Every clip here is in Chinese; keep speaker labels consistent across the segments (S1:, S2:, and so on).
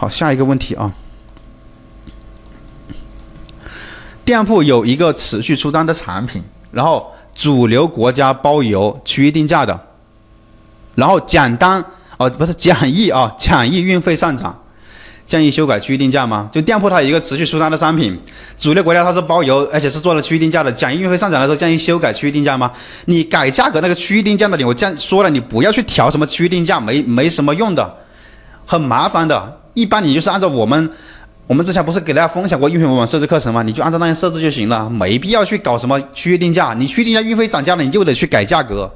S1: 好，下一个问题啊。店铺有一个持续出单的产品，然后主流国家包邮、区域定价的，然后简单哦，不是简易啊，简易运费上涨，建议修改区域定价吗？就店铺它有一个持续出单的商品，主流国家它是包邮，而且是做了区域定价的，简易运费上涨的时候建议修改区域定价吗？你改价格那个区域定价的你，我这样说了，你不要去调什么区域定价，没没什么用的，很麻烦的。一般你就是按照我们，我们之前不是给大家分享过运费模板设置课程吗？你就按照那样设置就行了，没必要去搞什么区域定价。你区域定价运费涨价了，你就得去改价格。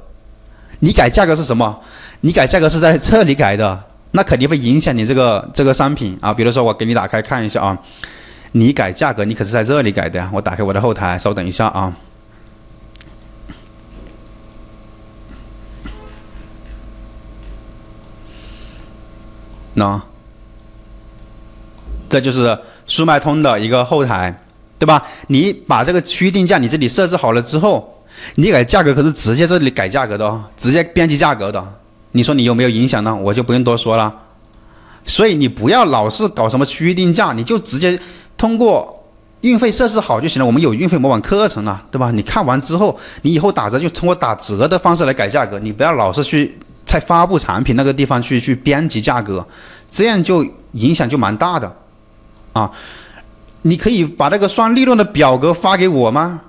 S1: 你改价格是什么？你改价格是在这里改的，那肯定会影响你这个这个商品啊。比如说我给你打开看一下啊，你改价格你可是在这里改的。我打开我的后台，稍等一下啊。那。这就是速卖通的一个后台，对吧？你把这个区域定价你这里设置好了之后，你改价格可是直接这里改价格的哦，直接编辑价格的。你说你有没有影响呢？我就不用多说了。所以你不要老是搞什么区域定价，你就直接通过运费设置好就行了。我们有运费模板课程了，对吧？你看完之后，你以后打折就通过打折的方式来改价格，你不要老是去在发布产品那个地方去去编辑价格，这样就影响就蛮大的。啊，你可以把那个算利润的表格发给我吗？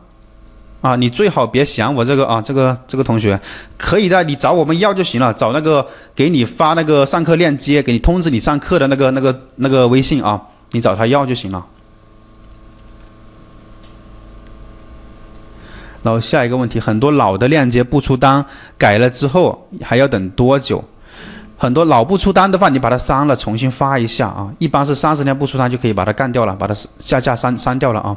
S1: 啊，你最好别想我这个啊，这个这个同学可以的，你找我们要就行了，找那个给你发那个上课链接，给你通知你上课的那个那个那个微信啊，你找他要就行了。然后下一个问题，很多老的链接不出单，改了之后还要等多久？很多老不出单的话，你把它删了，重新发一下啊。一般是三十天不出单就可以把它干掉了，把它下架删删掉了啊。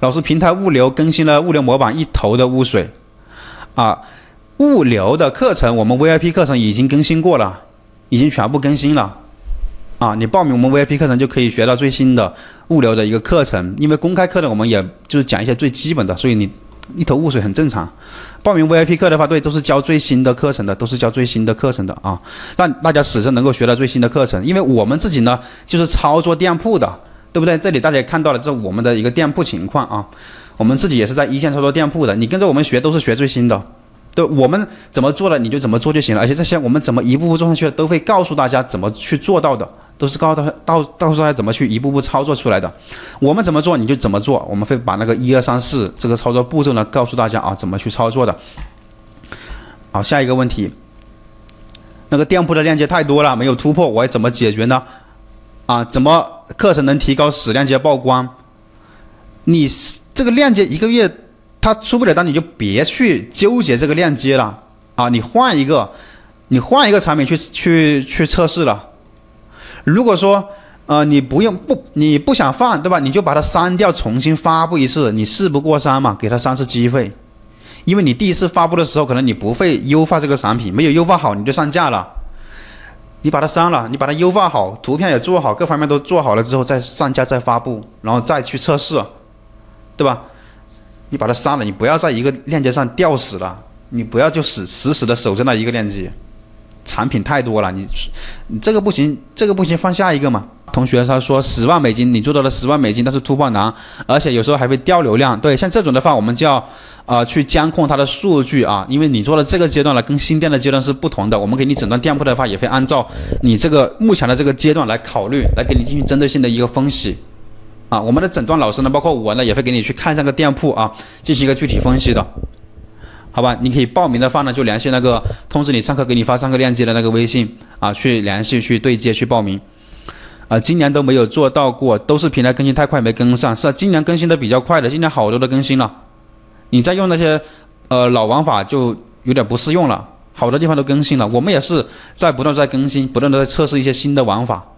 S1: 老师，平台物流更新了物流模板一头的污水啊。物流的课程，我们 VIP 课程已经更新过了，已经全部更新了啊。你报名我们 VIP 课程就可以学到最新的物流的一个课程，因为公开课呢，我们也就是讲一些最基本的，所以你。一头雾水很正常，报名 VIP 课的话，对，都是教最新的课程的，都是教最新的课程的啊，让大家始终能够学到最新的课程。因为我们自己呢，就是操作店铺的，对不对？这里大家看到了，这是我们的一个店铺情况啊，我们自己也是在一线操作店铺的，你跟着我们学都是学最新的。对，我们怎么做的你就怎么做就行了，而且这些我们怎么一步步做上去的，都会告诉大家怎么去做到的，都是告诉他到告诉大家怎么去一步步操作出来的。我们怎么做你就怎么做，我们会把那个一二三四这个操作步骤呢告诉大家啊，怎么去操作的。好，下一个问题，那个店铺的链接太多了，没有突破，我怎么解决呢？啊，怎么课程能提高死链接曝光？你这个链接一个月。他出不了单，你就别去纠结这个链接了啊！你换一个，你换一个产品去去去测试了。如果说呃你不用不你不想放对吧？你就把它删掉，重新发布一次。你事不过三嘛，给他三次机会。因为你第一次发布的时候，可能你不会优化这个产品，没有优化好你就上架了。你把它删了，你把它优化好，图片也做好，各方面都做好了之后再上架再发布，然后再去测试，对吧？你把它删了，你不要在一个链接上吊死了，你不要就死死死的守着那一个链接，产品太多了，你你这个不行，这个不行，放下一个嘛。同学他说十万美金你做到了十万美金，但是突破难，而且有时候还会掉流量。对，像这种的话，我们就要啊去监控它的数据啊，因为你做的这个阶段了，跟新店的阶段是不同的。我们给你诊断店铺的话，也会按照你这个目前的这个阶段来考虑，来给你进行针对性的一个分析。啊，我们的诊断老师呢，包括我呢，也会给你去看这个店铺啊，进行一个具体分析的，好吧？你可以报名的话呢，就联系那个通知你上课给你发上课链接的那个微信啊，去联系去对接去报名。啊，今年都没有做到过，都是平台更新太快没跟上，是啊，今年更新的比较快的，今年好多都更新了，你再用那些呃老玩法就有点不适用了，好多地方都更新了，我们也是在不断在更新，不断的在测试一些新的玩法。